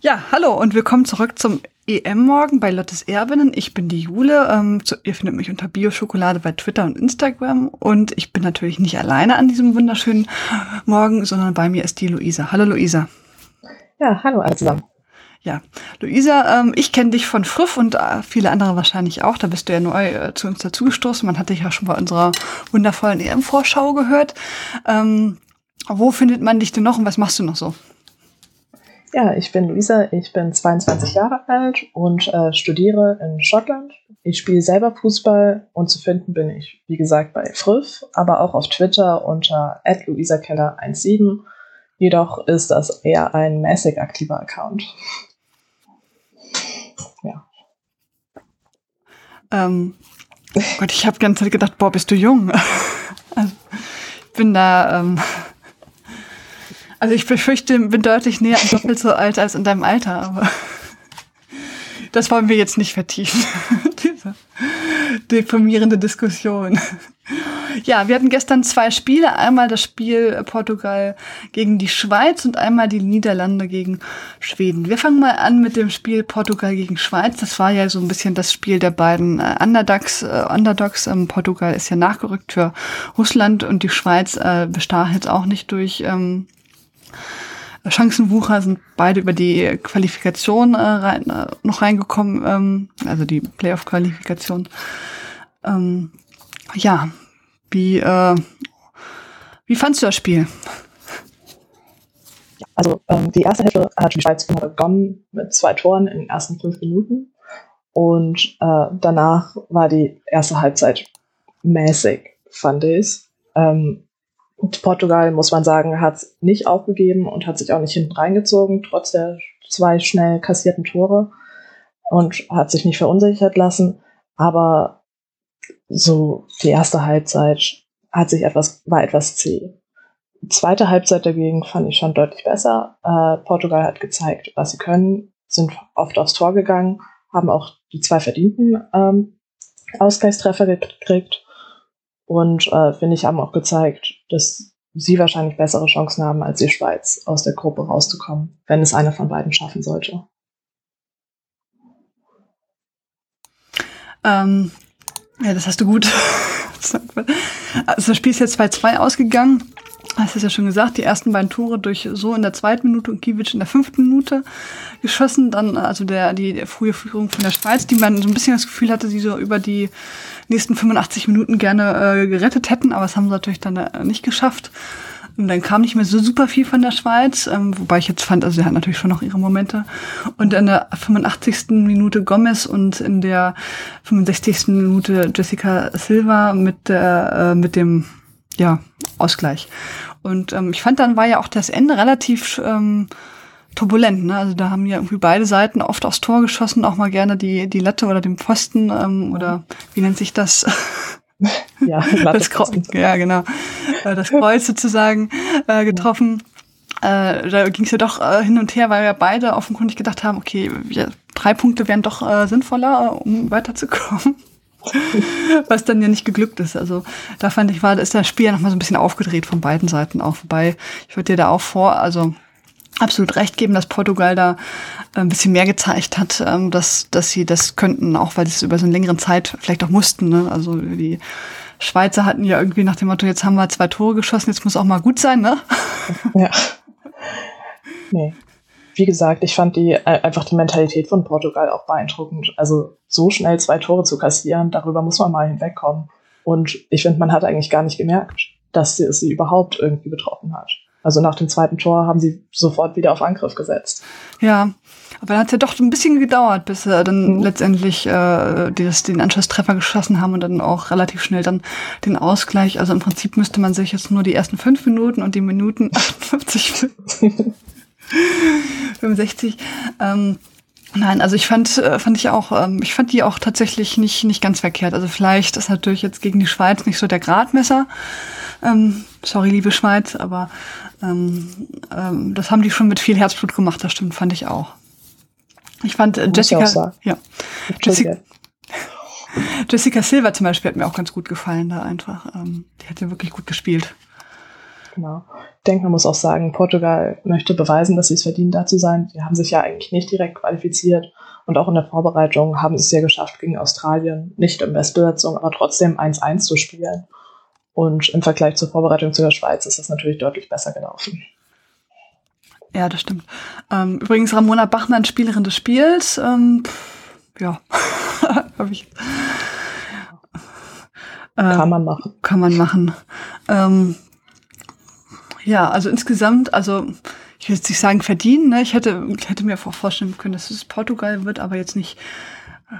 Ja, hallo und willkommen zurück zum EM-Morgen bei Lottes Erbinnen. Ich bin die Jule. Ähm, zu, ihr findet mich unter Bioschokolade bei Twitter und Instagram. Und ich bin natürlich nicht alleine an diesem wunderschönen Morgen, sondern bei mir ist die Luisa. Hallo Luisa. Ja, hallo alle zusammen. Ja, Luisa, ähm, ich kenne dich von Friff und äh, viele andere wahrscheinlich auch. Da bist du ja neu äh, zu uns dazugestoßen. Man hat dich ja schon bei unserer wundervollen EM-Vorschau gehört. Ähm, wo findet man dich denn noch und was machst du noch so? Ja, ich bin Luisa, ich bin 22 Jahre alt und äh, studiere in Schottland. Ich spiele selber Fußball und zu finden bin ich, wie gesagt, bei Friff, aber auch auf Twitter unter luisakeller17. Jedoch ist das eher ein mäßig aktiver Account. Ja. Ähm, Gott, ich habe ganze Zeit gedacht, boah, bist du jung. also, ich bin da ähm, also ich befürchte, bin deutlich näher an doppelt so alt als in deinem Alter, aber das wollen wir jetzt nicht vertiefen. Diese deprimierende Diskussion. Ja, wir hatten gestern zwei Spiele. Einmal das Spiel Portugal gegen die Schweiz und einmal die Niederlande gegen Schweden. Wir fangen mal an mit dem Spiel Portugal gegen Schweiz. Das war ja so ein bisschen das Spiel der beiden äh, Underdogs. Äh, Underdogs. Ähm, Portugal ist ja nachgerückt für Russland und die Schweiz äh, bestach jetzt auch nicht durch ähm, Chancenwucher sind beide über die Qualifikation äh, rein, äh, noch reingekommen, ähm, also die Playoff-Qualifikation. Ähm, ja, wie, äh, wie fandst du das Spiel? Also ähm, die erste Hälfte hat die Schweiz begonnen mit zwei Toren in den ersten fünf Minuten und äh, danach war die erste Halbzeit mäßig, fand ich. Ähm, und Portugal, muss man sagen, hat nicht aufgegeben und hat sich auch nicht hinten reingezogen, trotz der zwei schnell kassierten Tore und hat sich nicht verunsichert lassen. Aber so die erste Halbzeit hat sich etwas, war etwas zäh. Die zweite Halbzeit dagegen fand ich schon deutlich besser. Äh, Portugal hat gezeigt, was sie können, sind oft aufs Tor gegangen, haben auch die zwei verdienten ähm, Ausgleichstreffer gekriegt und äh, finde ich, haben auch gezeigt, dass sie wahrscheinlich bessere Chancen haben als die Schweiz, aus der Gruppe rauszukommen, wenn es einer von beiden schaffen sollte. Ähm, ja, das hast du gut. also das Spiel ist jetzt 2-2 ausgegangen. Das ist ja schon gesagt, die ersten beiden Tore durch so in der zweiten Minute und Kiewicz in der fünften Minute geschossen. Dann also der, die frühe Führung von der Schweiz, die man so ein bisschen das Gefühl hatte, sie so über die nächsten 85 Minuten gerne äh, gerettet hätten, aber das haben sie natürlich dann äh, nicht geschafft. Und dann kam nicht mehr so super viel von der Schweiz, ähm, wobei ich jetzt fand, also sie hat natürlich schon noch ihre Momente. Und in der 85. Minute Gomez und in der 65. Minute Jessica Silva mit der, äh, mit dem ja, Ausgleich. Und ähm, ich fand, dann war ja auch das Ende relativ ähm, turbulent. Ne? Also da haben ja irgendwie beide Seiten oft aufs Tor geschossen, auch mal gerne die, die Latte oder den Pfosten ähm, oder wie nennt sich das? ja, das Kreuz, ja, genau. Äh, das Kreuz sozusagen äh, getroffen. Äh, da ging es ja doch äh, hin und her, weil ja beide offenkundig gedacht haben, okay, wir, drei Punkte wären doch äh, sinnvoller, äh, um weiterzukommen. Was dann ja nicht geglückt ist. Also da fand ich, war, ist das Spiel ja nochmal so ein bisschen aufgedreht von beiden Seiten auch. Wobei, ich würde dir da auch vor, also absolut recht geben, dass Portugal da äh, ein bisschen mehr gezeigt hat, ähm, dass, dass sie das könnten, auch weil sie es über so eine längere Zeit vielleicht auch mussten. Ne? Also die Schweizer hatten ja irgendwie nach dem Motto, jetzt haben wir zwei Tore geschossen, jetzt muss auch mal gut sein, ne? Ja. Nee wie gesagt, ich fand die äh, einfach die Mentalität von Portugal auch beeindruckend. Also so schnell zwei Tore zu kassieren, darüber muss man mal hinwegkommen. Und ich finde, man hat eigentlich gar nicht gemerkt, dass sie, es sie überhaupt irgendwie betroffen hat. Also nach dem zweiten Tor haben sie sofort wieder auf Angriff gesetzt. Ja, aber dann hat es ja doch ein bisschen gedauert, bis sie dann mhm. letztendlich äh, das, den Anschlusstreffer geschossen haben und dann auch relativ schnell dann den Ausgleich. Also im Prinzip müsste man sich jetzt nur die ersten fünf Minuten und die Minuten 58 65. Ähm, nein, also ich fand, äh, fand ich auch, ähm, ich fand die auch tatsächlich nicht, nicht ganz verkehrt. Also vielleicht ist natürlich jetzt gegen die Schweiz nicht so der Gradmesser. Ähm, sorry, liebe Schweiz, aber ähm, ähm, das haben die schon mit viel Herzblut gemacht, das stimmt, fand ich auch. Ich fand äh, Jessica, ja, Jessica, Jessica Silva zum Beispiel hat mir auch ganz gut gefallen da einfach. Ähm, die hat ja wirklich gut gespielt. Genau. Ich denke, man muss auch sagen, Portugal möchte beweisen, dass sie es verdienen, da zu sein. Sie haben sich ja eigentlich nicht direkt qualifiziert und auch in der Vorbereitung haben sie es ja geschafft, gegen Australien nicht in Bestbesetzung, aber trotzdem 1-1 zu spielen. Und im Vergleich zur Vorbereitung zu der Schweiz ist das natürlich deutlich besser gelaufen. Ja, das stimmt. Ähm, übrigens Ramona Bachmann, Spielerin des Spiels. Ähm, ja, habe ich. Kann man machen. Kann man machen. Ähm, ja, also insgesamt, also ich will jetzt nicht sagen verdienen, ne? Ich hätte, ich hätte mir auch vorstellen können, dass es Portugal wird, aber jetzt nicht.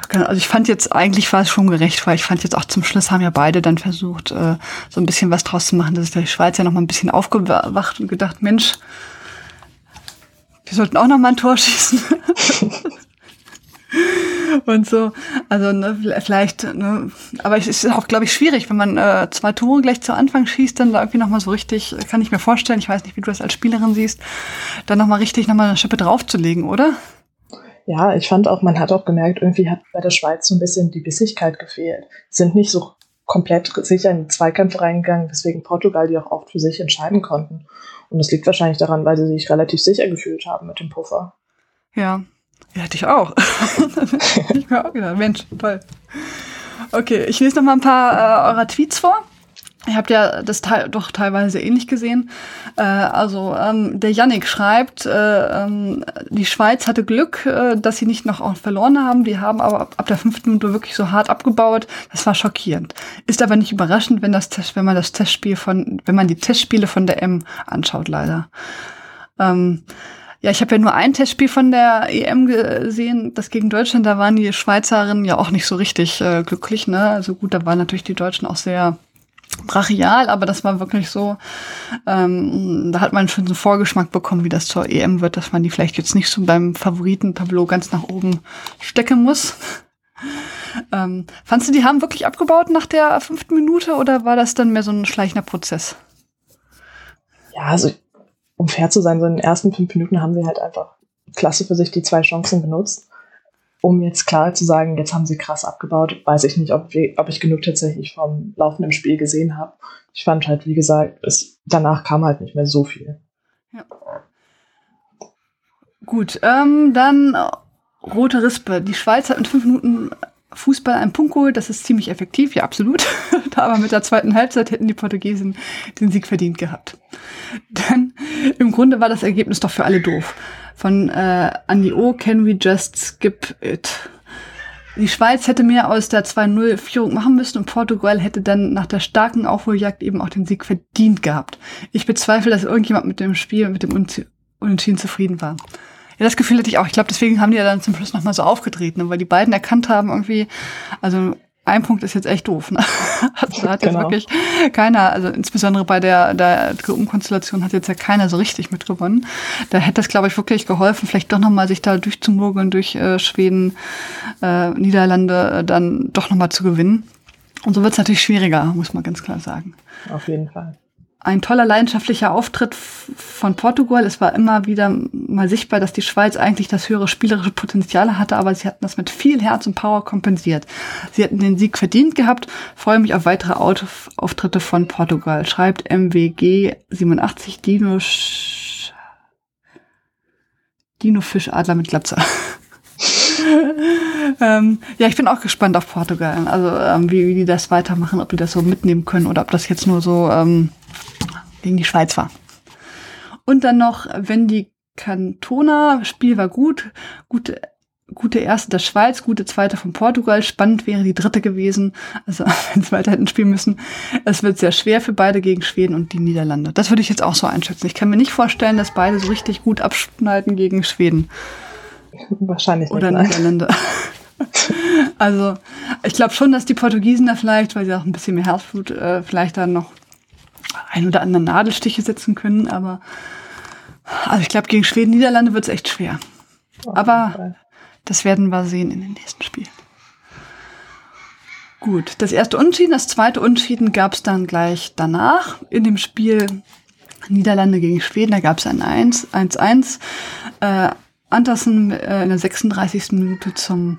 Also ich fand jetzt, eigentlich war es schon gerecht, weil ich fand jetzt auch zum Schluss haben ja beide dann versucht, äh, so ein bisschen was draus zu machen. dass ist der Schweiz ja noch mal ein bisschen aufgewacht und gedacht, Mensch, wir sollten auch noch mal ein Tor schießen. und so. Also ne, vielleicht, ne, aber es ist auch, glaube ich, schwierig, wenn man äh, zwei Tore gleich zu Anfang schießt, dann da irgendwie noch mal so richtig, kann ich mir vorstellen, ich weiß nicht, wie du das als Spielerin siehst, dann noch mal richtig noch mal eine Schippe draufzulegen, oder? Ja, ich fand auch, man hat auch gemerkt, irgendwie hat bei der Schweiz so ein bisschen die Bissigkeit gefehlt. Sind nicht so komplett sicher in die Zweikämpfe reingegangen, weswegen Portugal die auch oft für sich entscheiden konnten. Und das liegt wahrscheinlich daran, weil sie sich relativ sicher gefühlt haben mit dem Puffer. Ja, ja, hätte ich auch. ich mir auch gedacht, Mensch, toll. Okay, ich lese noch mal ein paar äh, eurer Tweets vor. Ihr habt ja das te doch teilweise ähnlich gesehen. Äh, also ähm, der Yannick schreibt, äh, ähm, die Schweiz hatte Glück, äh, dass sie nicht noch auch verloren haben. Die haben aber ab, ab der fünften Minute wirklich so hart abgebaut. Das war schockierend. Ist aber nicht überraschend, wenn das Test, wenn man das Testspiel von, wenn man die Testspiele von der M anschaut, leider. Ähm, ja, ich habe ja nur ein Testspiel von der EM gesehen, das gegen Deutschland. Da waren die Schweizerinnen ja auch nicht so richtig äh, glücklich. Ne? Also gut, da waren natürlich die Deutschen auch sehr brachial, aber das war wirklich so, ähm, da hat man schon so einen Vorgeschmack bekommen, wie das zur EM wird, dass man die vielleicht jetzt nicht so beim Favoritentableau ganz nach oben stecken muss. ähm, fandst du, die haben wirklich abgebaut nach der fünften Minute oder war das dann mehr so ein schleichender Prozess? Ja, also um fair zu sein, so in den ersten fünf Minuten haben sie halt einfach klasse für sich die zwei Chancen benutzt. Um jetzt klar zu sagen, jetzt haben sie krass abgebaut, weiß ich nicht, ob, ob ich genug tatsächlich vom laufenden Spiel gesehen habe. Ich fand halt, wie gesagt, es, danach kam halt nicht mehr so viel. Ja. Gut, ähm, dann rote Rispe. Die Schweiz hat in fünf Minuten Fußball einen Punkt geholt, das ist ziemlich effektiv, ja absolut. Aber mit der zweiten Halbzeit hätten die Portugiesen den Sieg verdient gehabt. Denn im Grunde war das Ergebnis doch für alle doof. Von äh, Andy O, can we just skip it? Die Schweiz hätte mehr aus der 2-0-Führung machen müssen und Portugal hätte dann nach der starken Aufholjagd eben auch den Sieg verdient gehabt. Ich bezweifle, dass irgendjemand mit dem Spiel, mit dem Unentschieden zufrieden war. Ja, das Gefühl hatte ich auch. Ich glaube, deswegen haben die ja dann zum Schluss nochmal so aufgetreten, ne? weil die beiden erkannt haben irgendwie, also ein Punkt ist jetzt echt doof. Ne? Also, hat genau. jetzt wirklich keiner, also insbesondere bei der, der Gruppenkonstellation hat jetzt ja keiner so richtig mitgewonnen. Da hätte es, glaube ich, wirklich geholfen, vielleicht doch nochmal sich da durchzumurgeln durch äh, Schweden, äh, Niederlande äh, dann doch nochmal zu gewinnen. Und so wird es natürlich schwieriger, muss man ganz klar sagen. Auf jeden Fall ein toller leidenschaftlicher Auftritt von Portugal. Es war immer wieder mal sichtbar, dass die Schweiz eigentlich das höhere spielerische Potenzial hatte, aber sie hatten das mit viel Herz und Power kompensiert. Sie hatten den Sieg verdient gehabt. Freue mich auf weitere Auftritte von Portugal. Schreibt MWG 87 Dino, Sch Dino Fischadler mit Glatze. ähm, ja, ich bin auch gespannt auf Portugal. Also ähm, wie, wie die das weitermachen, ob die das so mitnehmen können oder ob das jetzt nur so ähm, gegen die Schweiz war. Und dann noch, wenn die Kantona, Spiel war gut, gute, gute erste der Schweiz, gute zweite von Portugal, spannend wäre die dritte gewesen, also wenn sie weiter hätten spielen müssen. Es wird sehr schwer für beide gegen Schweden und die Niederlande. Das würde ich jetzt auch so einschätzen. Ich kann mir nicht vorstellen, dass beide so richtig gut abschneiden gegen Schweden. Wahrscheinlich nicht. Oder Niederlande. also, ich glaube schon, dass die Portugiesen da vielleicht, weil sie auch ein bisschen mehr Herzblut, äh, vielleicht dann noch ein oder anderen Nadelstiche setzen können, aber also ich glaube, gegen Schweden, Niederlande wird es echt schwer. aber das werden wir sehen in den nächsten Spielen. Gut, das erste Unschieden, das zweite Unschieden gab es dann gleich danach in dem Spiel Niederlande gegen Schweden. Da gab es ein 1-1. Äh, Andersen äh, in der 36. Minute zum,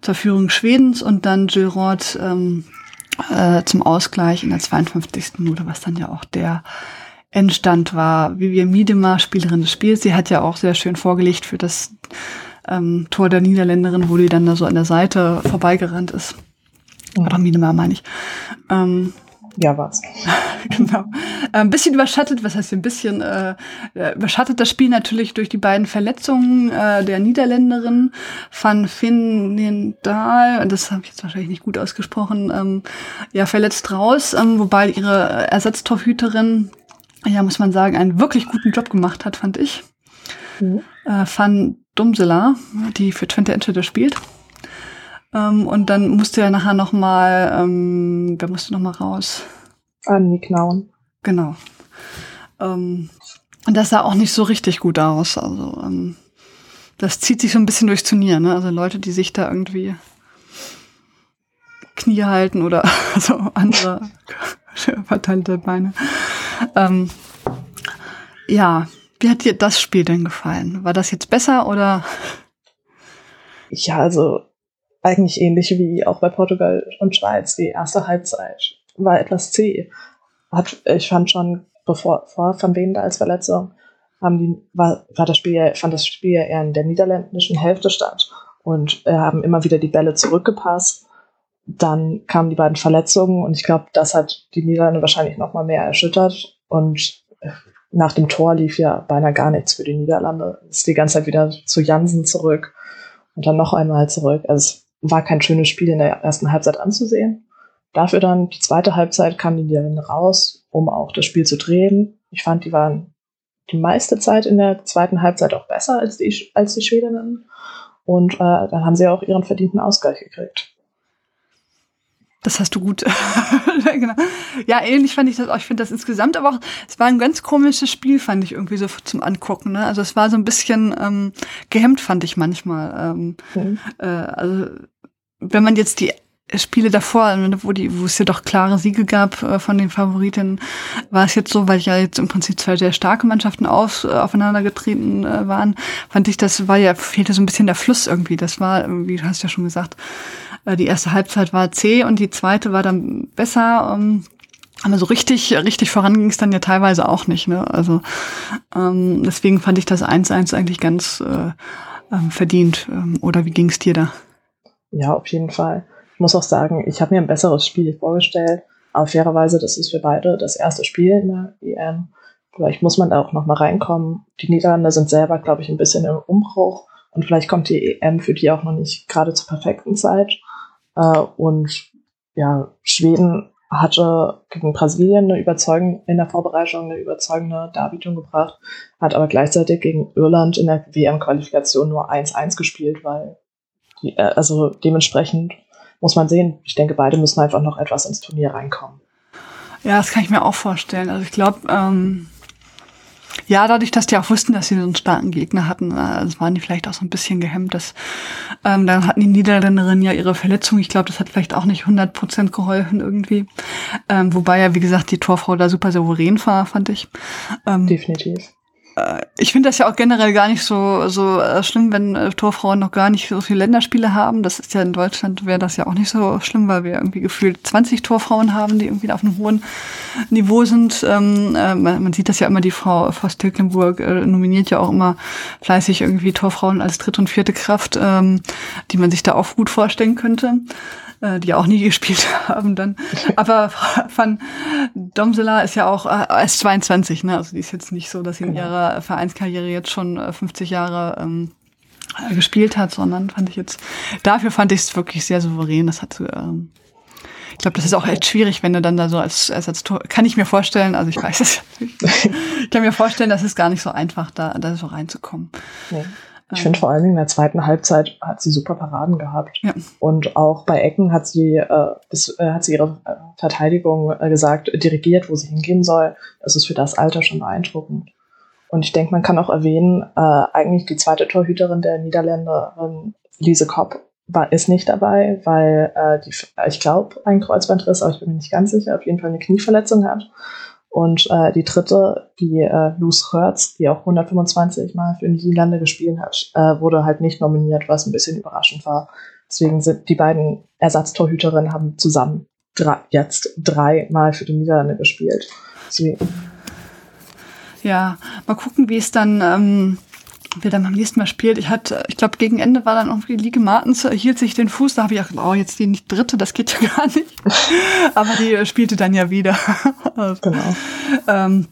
zur Führung Schwedens und dann Gilroth ähm, äh, zum Ausgleich in der 52. Minute, was dann ja auch der Endstand war Vivian Miedema, Spielerin des Spiels. Sie hat ja auch sehr schön vorgelegt für das ähm, Tor der Niederländerin, wo die dann da so an der Seite vorbeigerannt ist. Oder Miedema meine ich. Ähm, ja, war's. genau. Ein bisschen überschattet, was heißt ein bisschen, äh, überschattet das Spiel natürlich durch die beiden Verletzungen äh, der Niederländerin Van Finnendahl, das habe ich jetzt wahrscheinlich nicht gut ausgesprochen, ähm, ja, verletzt raus, ähm, wobei ihre Ersatztorhüterin, ja, muss man sagen, einen wirklich guten Job gemacht hat, fand ich. Mhm. Äh, Van Dumsela, die für Twente Enschede spielt. Ähm, und dann musste er nachher noch mal, ähm, wer musste noch mal raus? Annie Knauen. Genau. Ähm, und das sah auch nicht so richtig gut aus. Also ähm, das zieht sich so ein bisschen durchs Turnier. Ne? Also Leute, die sich da irgendwie Knie halten oder so andere verteilte Beine. Ähm, ja, wie hat dir das Spiel denn gefallen? War das jetzt besser oder? Ja, also eigentlich ähnlich wie auch bei Portugal und Schweiz. Die erste Halbzeit war etwas zäh. Hat, ich fand schon, bevor vor Van Ven da als Verletzung, haben die, war, war das Spiel, fand das Spiel eher in der niederländischen Hälfte statt und äh, haben immer wieder die Bälle zurückgepasst. Dann kamen die beiden Verletzungen und ich glaube, das hat die Niederlande wahrscheinlich noch mal mehr erschüttert und äh, nach dem Tor lief ja beinahe gar nichts für die Niederlande. Ist die ganze Zeit wieder zu Jansen zurück und dann noch einmal zurück. Also war kein schönes Spiel in der ersten Halbzeit anzusehen. Dafür dann die zweite Halbzeit kamen die Niederländer raus, um auch das Spiel zu drehen. Ich fand, die waren die meiste Zeit in der zweiten Halbzeit auch besser als die, als die Schwedinnen. Und äh, dann haben sie auch ihren verdienten Ausgleich gekriegt. Das hast du gut. genau. Ja, ähnlich fand ich das auch. Ich finde das insgesamt aber auch, es war ein ganz komisches Spiel, fand ich irgendwie so zum Angucken. Ne? Also es war so ein bisschen ähm, gehemmt, fand ich manchmal. Ähm, mhm. äh, also wenn man jetzt die Spiele davor, wo die, wo es ja doch klare Siege gab äh, von den Favoritinnen, war es jetzt so, weil ja jetzt im Prinzip zwei sehr starke Mannschaften auf, äh, aufeinander getreten äh, waren, fand ich, das war ja, fehlte so ein bisschen der Fluss irgendwie. Das war, wie du hast ja schon gesagt, die erste Halbzeit war zäh und die zweite war dann besser. Ähm, aber so richtig, richtig voran ging es dann ja teilweise auch nicht. Ne? Also ähm, deswegen fand ich das 1-1 eigentlich ganz äh, ähm, verdient. Ähm, oder wie ging es dir da? Ja, auf jeden Fall. Ich muss auch sagen, ich habe mir ein besseres Spiel vorgestellt. Aber fairerweise, das ist für beide das erste Spiel in der EM. Vielleicht muss man da auch noch mal reinkommen. Die Niederlande sind selber, glaube ich, ein bisschen im Umbruch. Und vielleicht kommt die EM für die auch noch nicht gerade zur perfekten Zeit. Äh, und ja, Schweden hatte gegen Brasilien eine überzeugende, in der Vorbereitung eine überzeugende Darbietung gebracht, hat aber gleichzeitig gegen Irland in der WM-Qualifikation nur 1-1 gespielt, weil also dementsprechend muss man sehen, ich denke, beide müssen einfach noch etwas ins Turnier reinkommen. Ja, das kann ich mir auch vorstellen. Also ich glaube, ähm, ja, dadurch, dass die auch wussten, dass sie so einen starken Gegner hatten, äh, waren die vielleicht auch so ein bisschen gehemmt. Dass, ähm, dann hatten die Niederländerinnen ja ihre Verletzung. Ich glaube, das hat vielleicht auch nicht 100 Prozent geholfen irgendwie. Ähm, wobei ja, wie gesagt, die Torfrau da super souverän war, fand ich. Ähm, Definitiv. Äh, ich finde das ja auch generell gar nicht so, so äh, schlimm, wenn äh, Torfrauen noch gar nicht so viele Länderspiele haben. Das ist ja in Deutschland wäre das ja auch nicht so schlimm, weil wir irgendwie gefühlt 20 Torfrauen haben, die irgendwie auf einem hohen Niveau sind. Ähm, äh, man sieht das ja immer, die Frau Voss Tilkenburg äh, nominiert ja auch immer fleißig irgendwie Torfrauen als dritte und vierte Kraft, ähm, die man sich da auch gut vorstellen könnte äh, die auch nie gespielt haben dann. Aber Van Domsela ist ja auch äh, erst 22, ne? Also die ist jetzt nicht so, dass sie in genau. ihrer Vereinskarriere jetzt schon 50 äh, Jahre ähm, äh, gespielt hat, sondern fand ich jetzt, dafür fand ich es wirklich sehr souverän. Das hat ähm, ich glaube, das ist auch echt schwierig, wenn du dann da so als Ersatztor, kann ich mir vorstellen, also ich weiß es nicht. Ich kann mir vorstellen, das ist gar nicht so einfach, da, da so reinzukommen. Nee. Ich finde vor allen Dingen in der zweiten Halbzeit hat sie super Paraden gehabt. Ja. Und auch bei Ecken hat sie, äh, das, äh, hat sie ihre äh, Verteidigung äh, gesagt, dirigiert, wo sie hingehen soll. Das ist für das Alter schon beeindruckend. Und ich denke, man kann auch erwähnen, äh, eigentlich die zweite Torhüterin der Niederländerin, Lise Kopp, war, ist nicht dabei, weil äh, die, ich glaube, ein Kreuzbandriss, aber ich bin mir nicht ganz sicher, auf jeden Fall eine Knieverletzung hat. Und äh, die dritte, die äh, Luz Hertz, die auch 125 Mal für die Niederlande gespielt hat, äh, wurde halt nicht nominiert, was ein bisschen überraschend war. Deswegen sind die beiden Ersatztorhüterinnen haben zusammen drei, jetzt drei Mal für die Niederlande gespielt. Deswegen. Ja, mal gucken, wie es dann, ähm, wer dann beim nächsten Mal spielt. Ich hatte, ich glaube, gegen Ende war dann irgendwie Liege Martens, hielt sich den Fuß, da habe ich gedacht, oh, jetzt die nicht dritte, das geht ja gar nicht. Aber die spielte dann ja wieder. genau. Ähm,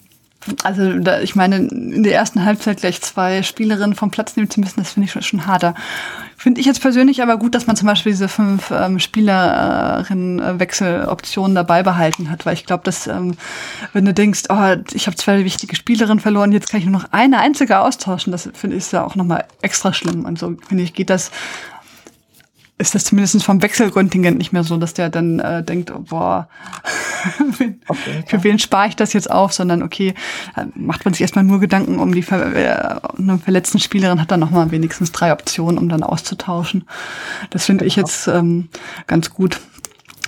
also da, ich meine, in der ersten Halbzeit gleich zwei Spielerinnen vom Platz nehmen zu müssen, das finde ich schon, schon harter. Finde ich jetzt persönlich aber gut, dass man zum Beispiel diese fünf ähm, Spielerinnen-Wechseloptionen dabei behalten hat, weil ich glaube, dass ähm, wenn du denkst, oh, ich habe zwei wichtige Spielerinnen verloren, jetzt kann ich nur noch eine einzige austauschen, das finde ich ja auch nochmal extra schlimm. Und so finde ich, geht das ist das zumindest vom Wechselkontingent nicht mehr so, dass der dann äh, denkt, oh, boah, für wen spare ich das jetzt auf, sondern okay, äh, macht man sich erstmal nur Gedanken um die ver äh, eine verletzten Spielerin, hat dann nochmal wenigstens drei Optionen, um dann auszutauschen. Das finde ich jetzt ähm, ganz gut,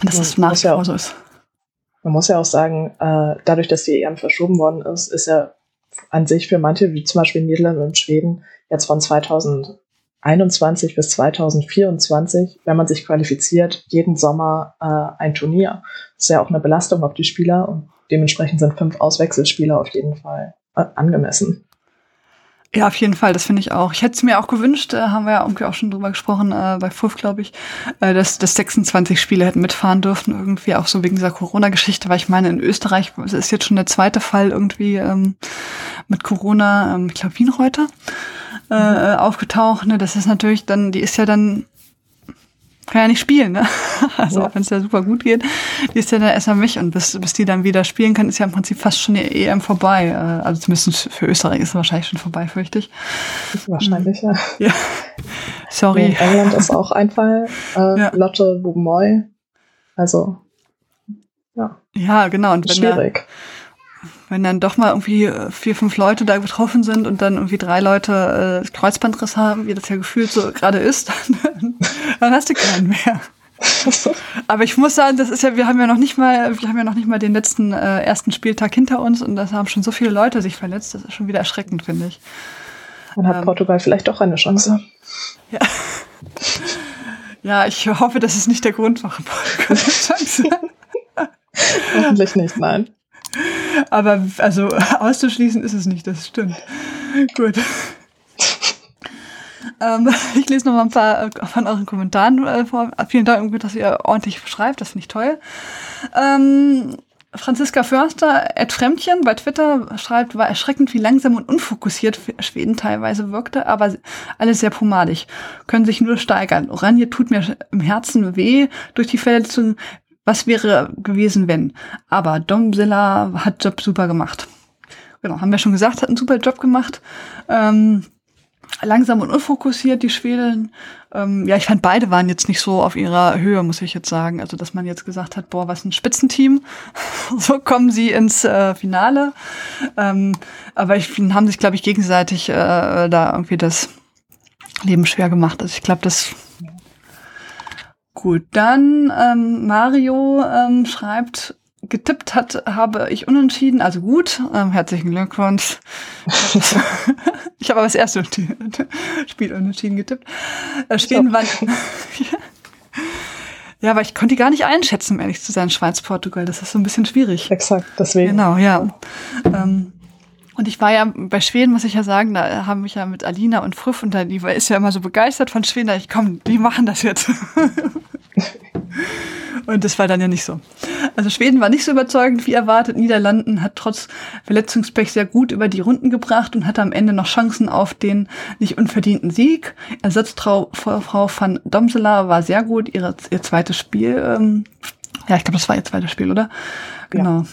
dass das nach wie vor so ist. Man muss ja auch sagen, äh, dadurch, dass die EM verschoben worden ist, ist ja an sich für manche, wie zum Beispiel Niederlande und Schweden, jetzt von 2000 2021 bis 2024, wenn man sich qualifiziert, jeden Sommer äh, ein Turnier. Das ist ja auch eine Belastung auf die Spieler und dementsprechend sind fünf Auswechselspieler auf jeden Fall äh, angemessen. Ja, auf jeden Fall, das finde ich auch. Ich hätte es mir auch gewünscht, äh, haben wir ja irgendwie auch schon drüber gesprochen, äh, bei FUF, glaube ich, äh, dass, dass 26 Spieler hätten mitfahren dürfen, irgendwie auch so wegen dieser Corona-Geschichte, weil ich meine, in Österreich ist jetzt schon der zweite Fall irgendwie ähm, mit Corona, ähm, ich glaube Wienreuter äh, aufgetaucht. Ne? Das ist natürlich dann, die ist ja dann kann ja nicht spielen, ne? Also ja. auch wenn es ja super gut geht, die ist ja dann erstmal mich und bis, bis die dann wieder spielen kann, ist ja im Prinzip fast schon die EM vorbei. Äh, also zumindest für Österreich ist es wahrscheinlich schon vorbei, fürchte ich. Wahrscheinlich, ja. Ja. Sorry. In England ist auch ein Fall. Äh, ja. Lotte Boumoy. Also, ja. Ja, genau. Und wenn Schwierig. Da, wenn dann doch mal irgendwie äh, vier, fünf Leute da betroffen sind und dann irgendwie drei Leute äh, Kreuzbandriss haben, wie das ja gefühlt so gerade ist, dann, dann hast du keinen mehr. Aber ich muss sagen, das ist ja, wir haben ja noch nicht mal, wir haben ja noch nicht mal den letzten äh, ersten Spieltag hinter uns und da haben schon so viele Leute sich verletzt. Das ist schon wieder erschreckend, finde ich. Dann hat ähm, Portugal vielleicht doch eine Chance. Ja. Ja, ich hoffe, das ist nicht der Grund, warum Portugal eine Chance hat. Hoffentlich nicht, nein. Aber also auszuschließen ist es nicht, das stimmt. Gut. ähm, ich lese noch mal ein paar äh, von euren Kommentaren äh, vor. Vielen Dank, dass ihr ordentlich schreibt, das finde ich toll. Ähm, Franziska Förster, Ed Fremdchen bei Twitter schreibt, war erschreckend, wie langsam und unfokussiert Schweden teilweise wirkte, aber alles sehr pomadig. Können sich nur steigern. Oranje tut mir im Herzen weh durch die Verletzung was wäre gewesen, wenn? Aber Domzilla hat Job super gemacht. Genau, haben wir schon gesagt, hat einen super Job gemacht. Ähm, langsam und unfokussiert, die Schweden. Ähm, ja, ich fand, beide waren jetzt nicht so auf ihrer Höhe, muss ich jetzt sagen. Also, dass man jetzt gesagt hat, boah, was ein Spitzenteam. so kommen sie ins äh, Finale. Ähm, aber ich haben sich, glaube ich, gegenseitig äh, da irgendwie das Leben schwer gemacht. Also ich glaube, das Gut, dann ähm, Mario ähm, schreibt, getippt hat, habe ich unentschieden, also gut, ähm, herzlichen Glückwunsch. ich habe aber das erste Spiel unentschieden getippt. Äh, stehen wann. ja, aber ich konnte die gar nicht einschätzen, um ehrlich zu sein, Schweiz-Portugal. Das ist so ein bisschen schwierig. Exakt, deswegen. Genau, ja. Ähm, und ich war ja bei Schweden, muss ich ja sagen, da haben mich ja mit Alina und Früff und die ist ja immer so begeistert von Schweden, da ich komm, die machen das jetzt. und das war dann ja nicht so. Also Schweden war nicht so überzeugend wie erwartet. Niederlanden hat trotz Verletzungspech sehr gut über die Runden gebracht und hatte am Ende noch Chancen auf den nicht unverdienten Sieg. Ersatzfrau van Domsela war sehr gut, ihre, ihr zweites Spiel. Ähm, ja, ich glaube, das war ihr zweites Spiel, oder? Genau. Ja.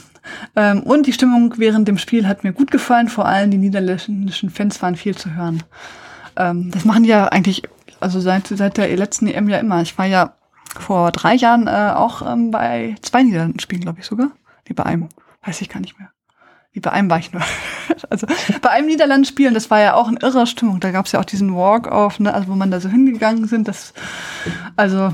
Ähm, und die Stimmung während dem Spiel hat mir gut gefallen. Vor allem die niederländischen Fans waren viel zu hören. Ähm, das machen die ja eigentlich, also seit, seit der letzten EM ja immer. Ich war ja vor drei Jahren äh, auch ähm, bei zwei Niederlanden Spielen, glaube ich sogar. Wie bei einem. Weiß ich gar nicht mehr. Wie bei einem war ich nur. also bei einem Niederlanden spielen, das war ja auch eine irre Stimmung. Da gab es ja auch diesen Walk-off, ne, also wo man da so hingegangen sind. Das, also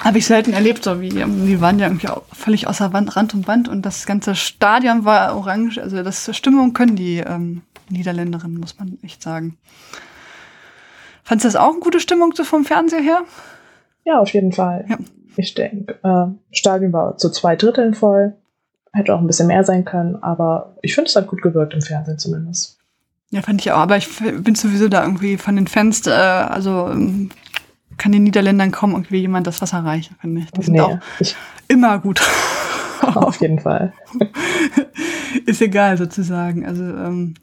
habe ich selten erlebt, so wie die waren ja irgendwie völlig außer Wand, Rand und Band und das ganze Stadion war orange. Also das Stimmung können die ähm, Niederländerinnen, muss man echt sagen. Fandest du das auch eine gute Stimmung so vom Fernseher her? Ja, auf jeden Fall. Ja. Ich denke, äh, Stadion war zu zwei Dritteln voll. hätte auch ein bisschen mehr sein können, aber ich finde, es hat gut gewirkt im Fernsehen zumindest. Ja, fand ich auch, aber ich bin sowieso da irgendwie von den Fans, äh, also ähm, kann den Niederländern kaum irgendwie jemand das Wasser reichen, finde ich. Die sind nee, auch ich, immer gut. Auf jeden Fall. Ist egal sozusagen. Also ähm,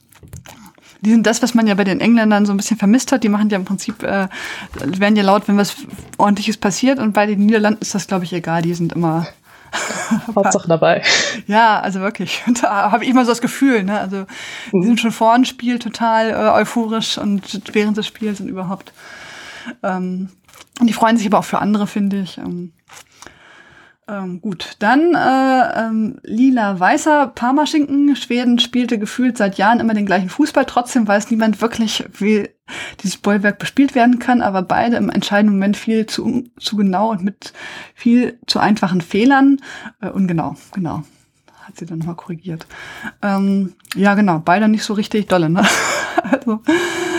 die sind das, was man ja bei den Engländern so ein bisschen vermisst hat. Die machen ja im Prinzip, äh, werden ja laut, wenn was ordentliches passiert. Und bei den Niederlanden ist das, glaube ich, egal. Die sind immer Hauptsache dabei. Ja, also wirklich. Da habe ich immer so das Gefühl, ne? Also die mhm. sind schon vor dem Spiel total äh, euphorisch und während des Spiels und überhaupt. Ähm, und die freuen sich aber auch für andere, finde ich. Ähm, ähm, gut, dann äh, ähm, lila-weißer Parmaschinken. Schweden spielte gefühlt seit Jahren immer den gleichen Fußball. Trotzdem weiß niemand wirklich, wie dieses Bollwerk bespielt werden kann, aber beide im entscheidenden Moment viel zu, zu genau und mit viel zu einfachen Fehlern. Äh, ungenau, genau. Hat sie dann nochmal korrigiert. Ähm, ja, genau, beide nicht so richtig dolle, ne? also,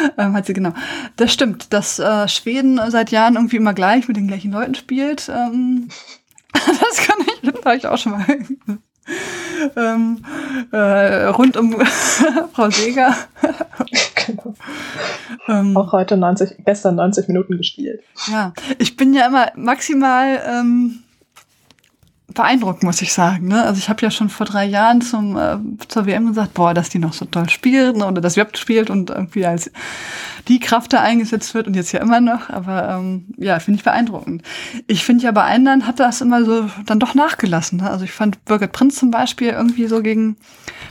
ähm, hat sie genau. Das stimmt, dass äh, Schweden seit Jahren irgendwie immer gleich mit den gleichen Leuten spielt. Ähm, das kann ich vielleicht auch schon mal. ähm, äh, rund um Frau Seger. genau. Ähm, auch heute 90, gestern 90 Minuten gespielt. Ja, ich bin ja immer maximal ähm, beeindruckt, muss ich sagen. Ne? Also ich habe ja schon vor drei Jahren zum, äh, zur WM gesagt, boah, dass die noch so toll spielen oder dass Web spielt und irgendwie als die Kraft da eingesetzt wird und jetzt ja immer noch. Aber ähm, ja, finde ich beeindruckend. Ich finde ja bei anderen hat das immer so dann doch nachgelassen. Ne? Also ich fand Birgit Prinz zum Beispiel irgendwie so gegen,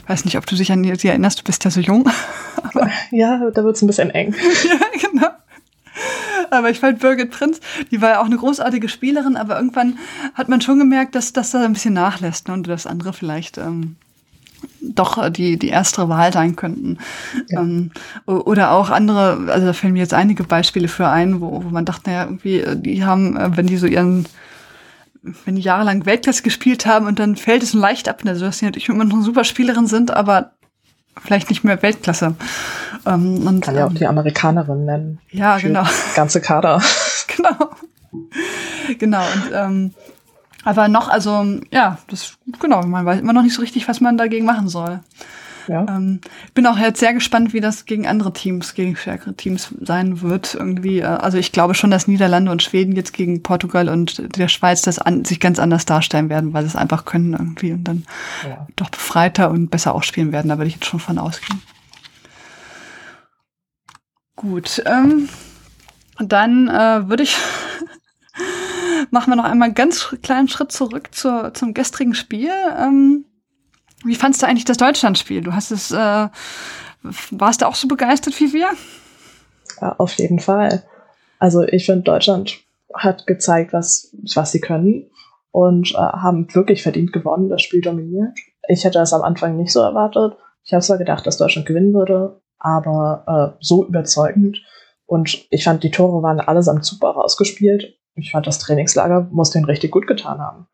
weiß nicht, ob du dich an sie erinnerst, du bist ja so jung. ja, da wird's ein bisschen eng. ja, genau. Aber ich fand Birgit Prinz, die war ja auch eine großartige Spielerin, aber irgendwann hat man schon gemerkt, dass das da ein bisschen nachlässt ne? und das andere vielleicht ähm, doch die, die erste Wahl sein könnten. Ja. Ähm, oder auch andere, also da fällen mir jetzt einige Beispiele für ein, wo, wo man dachte, naja, irgendwie, äh, die haben, äh, wenn die so ihren wenn die jahrelang Weltklasse gespielt haben und dann fällt es leicht ab, also dass sie natürlich immer noch eine super Spielerin sind, aber vielleicht nicht mehr Weltklasse. Ähm, und, Kann ja auch ähm, die Amerikanerin nennen. Ja, genau. Ganze Kader. genau. Genau. Und ähm, aber noch, also ja, das genau, man weiß immer noch nicht so richtig, was man dagegen machen soll. Ja. Ähm, bin auch jetzt sehr gespannt, wie das gegen andere Teams, gegen stärkere Teams sein wird. Irgendwie, äh, also ich glaube schon, dass Niederlande und Schweden jetzt gegen Portugal und der Schweiz das an, sich ganz anders darstellen werden, weil sie es einfach können irgendwie und dann ja. doch befreiter und besser auch spielen werden. Da würde ich jetzt schon von ausgehen. Gut, ähm, dann äh, würde ich machen wir noch einmal einen ganz kleinen Schritt zurück zur, zum gestrigen Spiel. Ähm, wie fandst du eigentlich das Deutschlandspiel? Du hast es, äh, warst du auch so begeistert wie wir? Ja, auf jeden Fall. Also ich finde, Deutschland hat gezeigt, was, was sie können und äh, haben wirklich verdient gewonnen, das Spiel dominiert. Ich hätte das am Anfang nicht so erwartet. Ich habe zwar gedacht, dass Deutschland gewinnen würde, aber äh, so überzeugend. Und ich fand, die Tore waren allesamt super rausgespielt. Ich fand, das Trainingslager muss den richtig gut getan haben.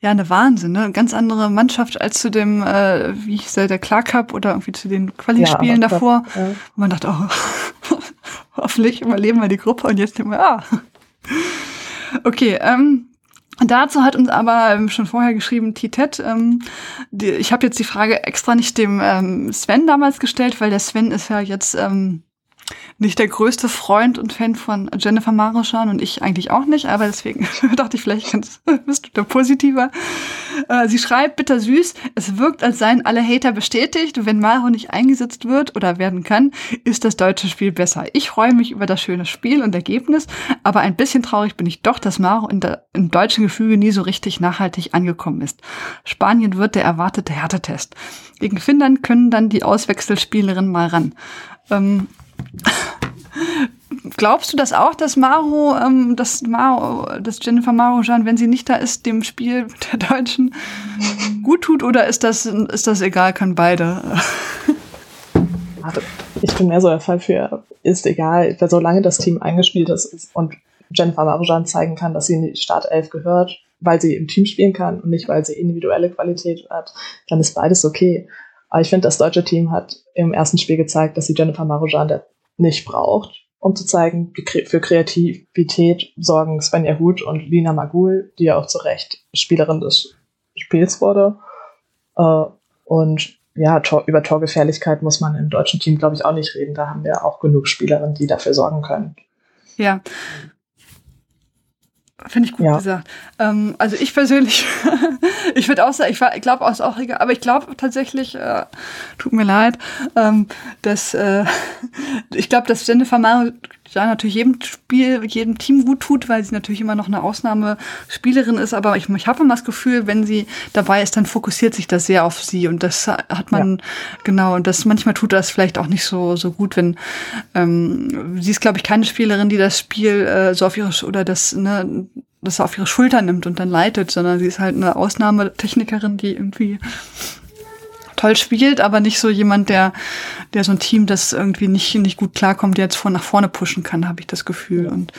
Ja, eine Wahnsinn, ne? Ganz andere Mannschaft als zu dem, äh, wie hieß der, der Clark Cup oder irgendwie zu den Quali-Spielen ja, davor. Ja. Wo man dachte, oh, hoffentlich überleben wir die Gruppe und jetzt denken wir, ah. Okay, ähm, Dazu hat uns aber ähm, schon vorher geschrieben Titet. Ähm, ich habe jetzt die Frage extra nicht dem ähm, Sven damals gestellt, weil der Sven ist ja jetzt ähm, nicht der größte Freund und Fan von Jennifer Maroschan und ich eigentlich auch nicht, aber deswegen dachte ich, vielleicht bist du da positiver. Äh, sie schreibt, bitter süß, es wirkt, als seien alle Hater bestätigt, wenn Maro nicht eingesetzt wird oder werden kann, ist das deutsche Spiel besser. Ich freue mich über das schöne Spiel und Ergebnis, aber ein bisschen traurig bin ich doch, dass Maro in im deutschen Gefüge nie so richtig nachhaltig angekommen ist. Spanien wird der erwartete Härtetest. Gegen Finnland können dann die Auswechselspielerinnen mal ran. Ähm, Glaubst du das auch, dass Maro, ähm, dass Maro, dass Jennifer Maro Jean, wenn sie nicht da ist, dem Spiel der Deutschen gut tut oder ist das, ist das egal, kann beide? Ich bin mehr so der Fall für, ist egal, solange das Team eingespielt ist und Jennifer Marujan zeigen kann, dass sie in die Startelf gehört, weil sie im Team spielen kann und nicht, weil sie individuelle Qualität hat, dann ist beides okay. Aber ich finde, das deutsche Team hat im ersten Spiel gezeigt, dass sie Jennifer Marujan nicht braucht, um zu zeigen, für Kreativität sorgen Svenja Huth und Lina Magul, die ja auch zu Recht Spielerin des Spiels wurde. Äh, und ja, Tor, über Torgefährlichkeit muss man im deutschen Team, glaube ich, auch nicht reden. Da haben wir auch genug Spielerinnen, die dafür sorgen können. Ja. Finde ich gut ja. gesagt. Ähm, also ich persönlich, ich würde auch sagen, ich, glaube auch, auch egal, aber ich glaube tatsächlich, äh, tut mir leid, ähm, dass äh, ich glaube, dass Jennifer Maro ja natürlich jedem Spiel, jedem Team gut tut, weil sie natürlich immer noch eine Ausnahmespielerin ist. Aber ich, ich habe immer das Gefühl, wenn sie dabei ist, dann fokussiert sich das sehr auf sie. Und das hat man, ja. genau, und das manchmal tut das vielleicht auch nicht so, so gut, wenn ähm, sie ist, glaube ich, keine Spielerin, die das Spiel äh, so auf ihre oder das, ne, das auf ihre Schulter nimmt und dann leitet, sondern sie ist halt eine Ausnahmetechnikerin, die irgendwie toll spielt, aber nicht so jemand, der, der so ein Team, das irgendwie nicht, nicht gut klarkommt, der jetzt vor nach vorne pushen kann, habe ich das Gefühl. Und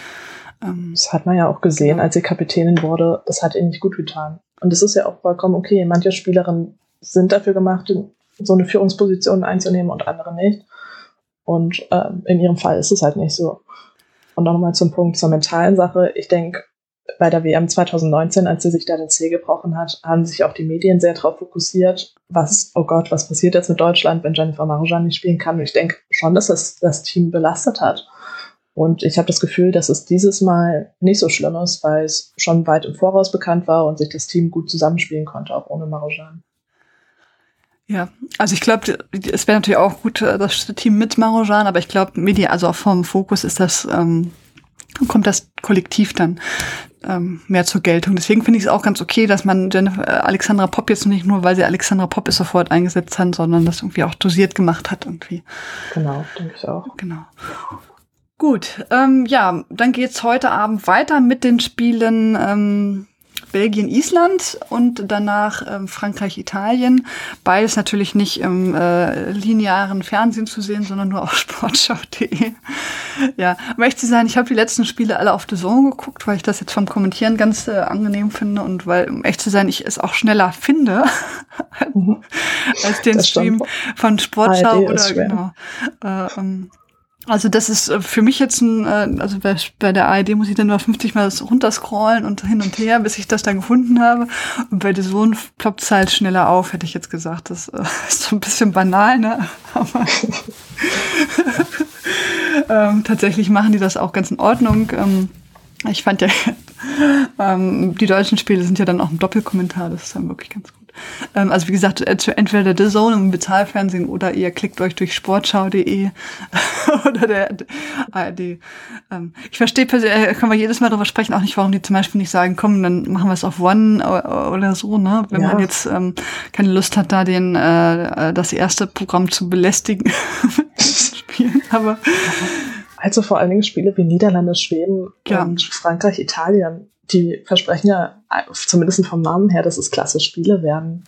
ähm, das hat man ja auch gesehen, als sie Kapitänin wurde. Das hat ihr nicht gut getan. Und es ist ja auch vollkommen okay. Manche Spielerinnen sind dafür gemacht, so eine Führungsposition einzunehmen und andere nicht. Und ähm, in ihrem Fall ist es halt nicht so. Und nochmal zum Punkt zur mentalen Sache. Ich denke, bei der WM 2019, als sie sich da den Zeh gebrochen hat, haben sich auch die Medien sehr darauf fokussiert, was, oh Gott, was passiert jetzt mit Deutschland, wenn Jennifer Marujan nicht spielen kann. Und ich denke schon, dass das das Team belastet hat. Und ich habe das Gefühl, dass es dieses Mal nicht so schlimm ist, weil es schon weit im Voraus bekannt war und sich das Team gut zusammenspielen konnte, auch ohne Marujan. Ja, also ich glaube, es wäre natürlich auch gut, äh, das Team mit Marujan, aber ich glaube, Media, also auch vom Fokus ist das, ähm, kommt das Kollektiv dann ähm, mehr zur Geltung. Deswegen finde ich es auch ganz okay, dass man Jennifer, äh, Alexandra Popp jetzt nicht nur, weil sie Alexandra Popp ist, sofort eingesetzt hat, sondern das irgendwie auch dosiert gemacht hat irgendwie. Genau, denke ich auch. Genau. Gut, ähm, ja, dann geht's heute Abend weiter mit den Spielen ähm, Belgien, Island und danach ähm, Frankreich, Italien. Beides natürlich nicht im äh, linearen Fernsehen zu sehen, sondern nur auf sportschau.de. ja, um echt zu sein, ich habe die letzten Spiele alle auf The Zone geguckt, weil ich das jetzt vom Kommentieren ganz äh, angenehm finde und weil, um echt zu sein, ich es auch schneller finde mhm. als den Stream von Sportschau oder genau. Äh, um, also das ist äh, für mich jetzt ein, äh, also bei, bei der ARD muss ich dann nur 50 Mal runterscrollen und hin und her, bis ich das dann gefunden habe. Und bei der Sohn ploppt es halt schneller auf, hätte ich jetzt gesagt. Das äh, ist so ein bisschen banal, ne? Aber ähm, tatsächlich machen die das auch ganz in Ordnung. Ähm, ich fand ja, ähm, die deutschen Spiele sind ja dann auch im Doppelkommentar, das ist dann wirklich ganz gut. Ähm, also wie gesagt, äh, entweder The Zone im Bezahlfernsehen oder ihr klickt euch durch sportschau.de oder der ARD. Ähm, ich verstehe, äh, können wir jedes Mal darüber sprechen, auch nicht, warum die zum Beispiel nicht sagen, komm, dann machen wir es auf One oder so, ne? Wenn ja. man jetzt ähm, keine Lust hat, da den äh, das erste Programm zu belästigen spielen. Aber also vor allen Dingen Spiele wie Niederlande, Schweden ja. und Frankreich, Italien die versprechen ja, zumindest vom Namen her, dass es klasse Spiele werden.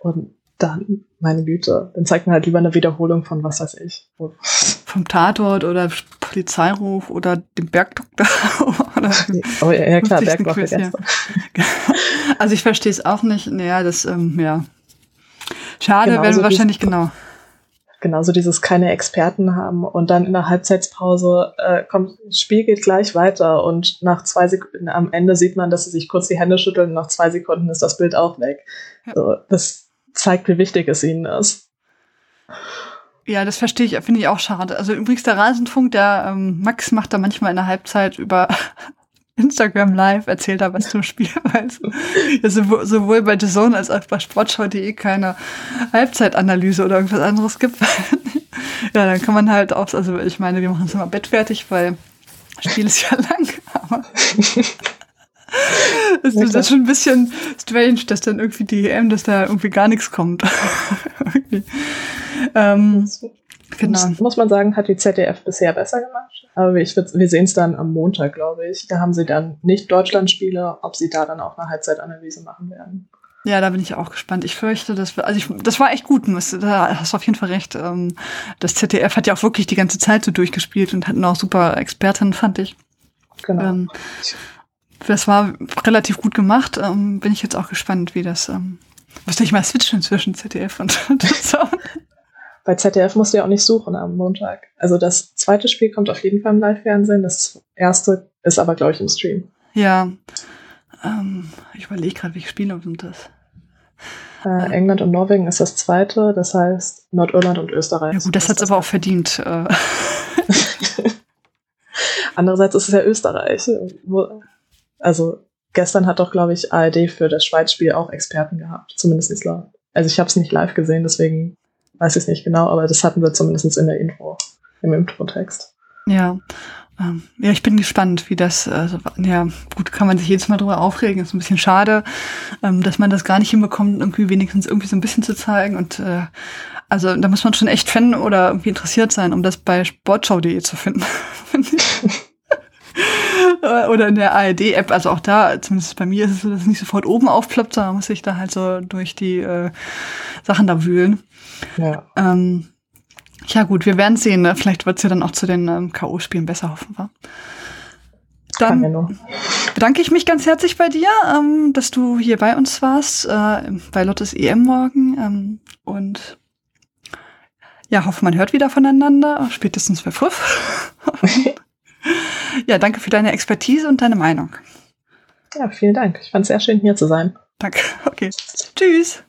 Und dann, meine Güte, dann zeigt man halt lieber eine Wiederholung von was weiß ich. Vom Tatort oder Polizeiruf oder dem Bergdoktor. oder oh, ja, ja klar, Bergdoktor gestern. Also ich verstehe es auch nicht. Naja, das, ähm, ja. Schade, genau, werden wir wahrscheinlich, genau genauso dieses keine Experten haben und dann in der Halbzeitpause äh, kommt, das Spiel geht gleich weiter und nach zwei Sekunden, am Ende sieht man, dass sie sich kurz die Hände schütteln und nach zwei Sekunden ist das Bild auch weg. Ja. So, das zeigt, wie wichtig es ihnen ist. Ja, das verstehe ich, finde ich auch schade. Also übrigens der Rasenfunk, der ähm, Max macht da manchmal in der Halbzeit über Instagram Live erzählt er was zum Spiel, weil ja, sowohl bei The Zone als auch bei Sportschau.de keine Halbzeitanalyse oder irgendwas anderes gibt. ja, dann kann man halt auch, also ich meine, wir machen es immer bettfertig, weil das Spiel ist ja lang, aber es ist das schon ein bisschen strange, dass dann irgendwie die EM, dass da irgendwie gar nichts kommt. ähm, Genau. Muss man sagen, hat die ZDF bisher besser gemacht. Aber ich, wir sehen es dann am Montag, glaube ich. Da haben sie dann nicht Deutschlandspiele, ob sie da dann auch eine Halbzeitanalyse machen werden. Ja, da bin ich auch gespannt. Ich fürchte, das, also ich, das war echt gut. Da hast du auf jeden Fall recht. Ähm, das ZDF hat ja auch wirklich die ganze Zeit so durchgespielt und hatten auch super Experten, fand ich. Genau. Ähm, das war relativ gut gemacht. Ähm, bin ich jetzt auch gespannt, wie das. Muss ich mal switchen zwischen ZDF und Sound. Bei ZDF musst du ja auch nicht suchen am Montag. Also das zweite Spiel kommt auf jeden Fall im Live-Fernsehen. Das erste ist aber, glaube ich, im Stream. Ja. Ähm, ich überlege gerade, welche Spiele sind das? Äh, England und Norwegen ist das zweite, das heißt Nordirland und Österreich. Ja gut, das hat es aber auch verdient. Äh. Andererseits ist es ja Österreich. Also gestern hat doch, glaube ich, ARD für das Schweiz-Spiel auch Experten gehabt. Zumindest ist Also ich habe es nicht live gesehen, deswegen weiß ich nicht genau, aber das hatten wir zumindest in der Info, im Intro-Text. Ja. Ähm, ja, ich bin gespannt, wie das, also, ja, gut, kann man sich jedes Mal drüber aufregen. Ist ein bisschen schade, ähm, dass man das gar nicht hinbekommt, irgendwie wenigstens irgendwie so ein bisschen zu zeigen. Und äh, also da muss man schon echt Fan oder irgendwie interessiert sein, um das bei sportschau.de zu finden. oder in der ARD-App, also auch da, zumindest bei mir ist es so, dass es nicht sofort oben aufploppt, sondern muss ich da halt so durch die äh, Sachen da wühlen. Ja. Ähm, ja gut, wir werden sehen. Ne? Vielleicht wird es ja dann auch zu den ähm, K.O.-Spielen besser, hoffen wir. Dann bedanke ich mich ganz herzlich bei dir, ähm, dass du hier bei uns warst, äh, bei Lottes EM morgen. Ähm, und ja, hoffe, man hört wieder voneinander, spätestens bei Früff. ja, danke für deine Expertise und deine Meinung. Ja, vielen Dank. Ich fand es sehr schön, hier zu sein. Danke. Okay. Tschüss.